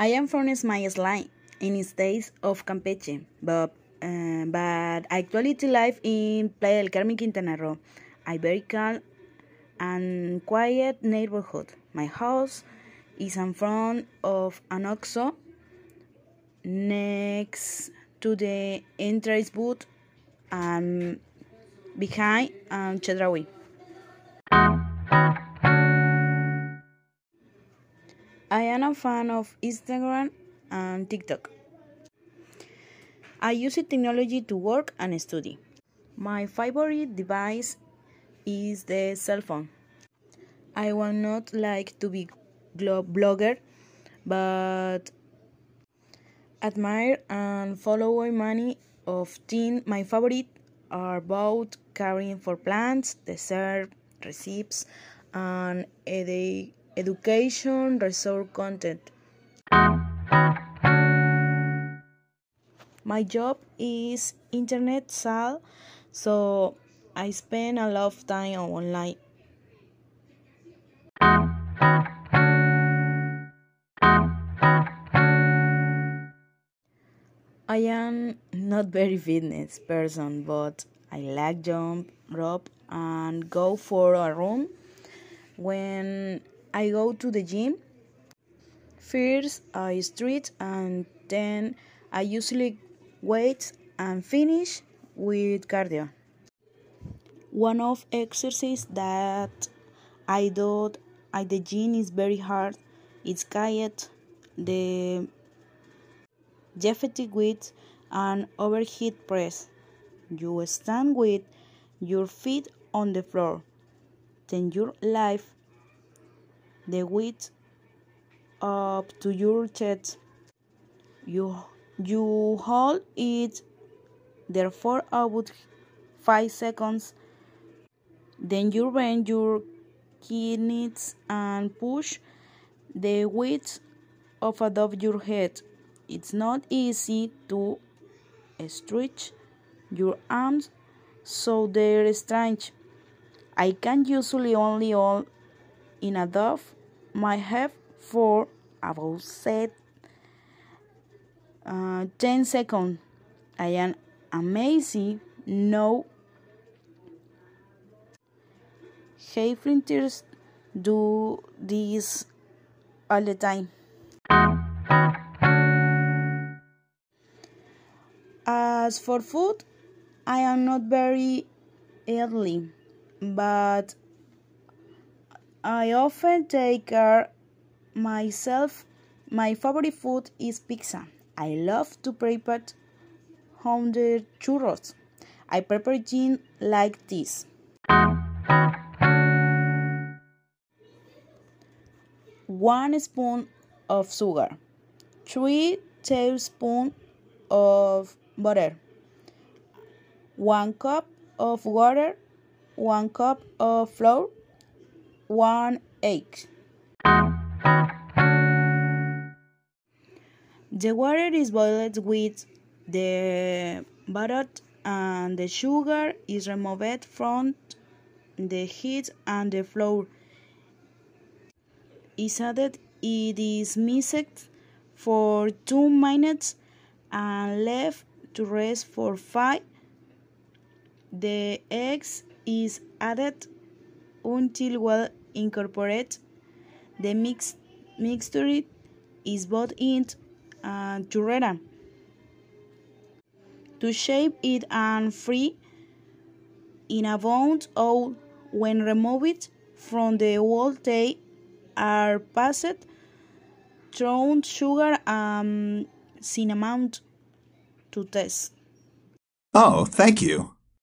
I am from Line in the state of Campeche, but uh, but I actually live in Playa del Carmen, Quintana Roo. A very calm and quiet neighborhood. My house is in front of an OXXO next to the entrance booth and behind um, Chedraui. I am a fan of Instagram and TikTok. I use technology to work and study. My favorite device is the cell phone. I would not like to be blogger, but admire and follow many of things my favorite are about caring for plants, dessert, recipes, and edu education resource content. My job is internet sale, so I spend a lot of time online. I am not very fitness person, but I like jump rope and go for a run. When I go to the gym, first uh, I stretch and then I usually wait and finish with cardio. One of exercise that I do at the gym is very hard. It's quiet, the Jeffety with an overhead press. You stand with your feet on the floor. Then your lift the weight up to your chest. You you hold it there for about five seconds. Then you bend your knees and push the weight up above your head. It's not easy to stretch your arms so they're strange. I can usually only hold in a dove my head for about set, uh, 10 seconds. I am amazing no Hayflinters do this all the time. As for food, I am not very early, but I often take care myself. My favorite food is pizza. I love to prepare home churros. I prepare it like this. One spoon of sugar, three tablespoons of butter, 1 cup of water, 1 cup of flour, 1 egg. The water is boiled with the butter and the sugar is removed from the heat and the flour is added. It is mixed for 2 minutes and left to rest for 5. The eggs is added until well incorporated. The mix, mixture is bought in uh, churrera. To shape it and fry in a bond or when removed from the wall, they are passed through sugar and cinnamon to taste. Oh, thank you.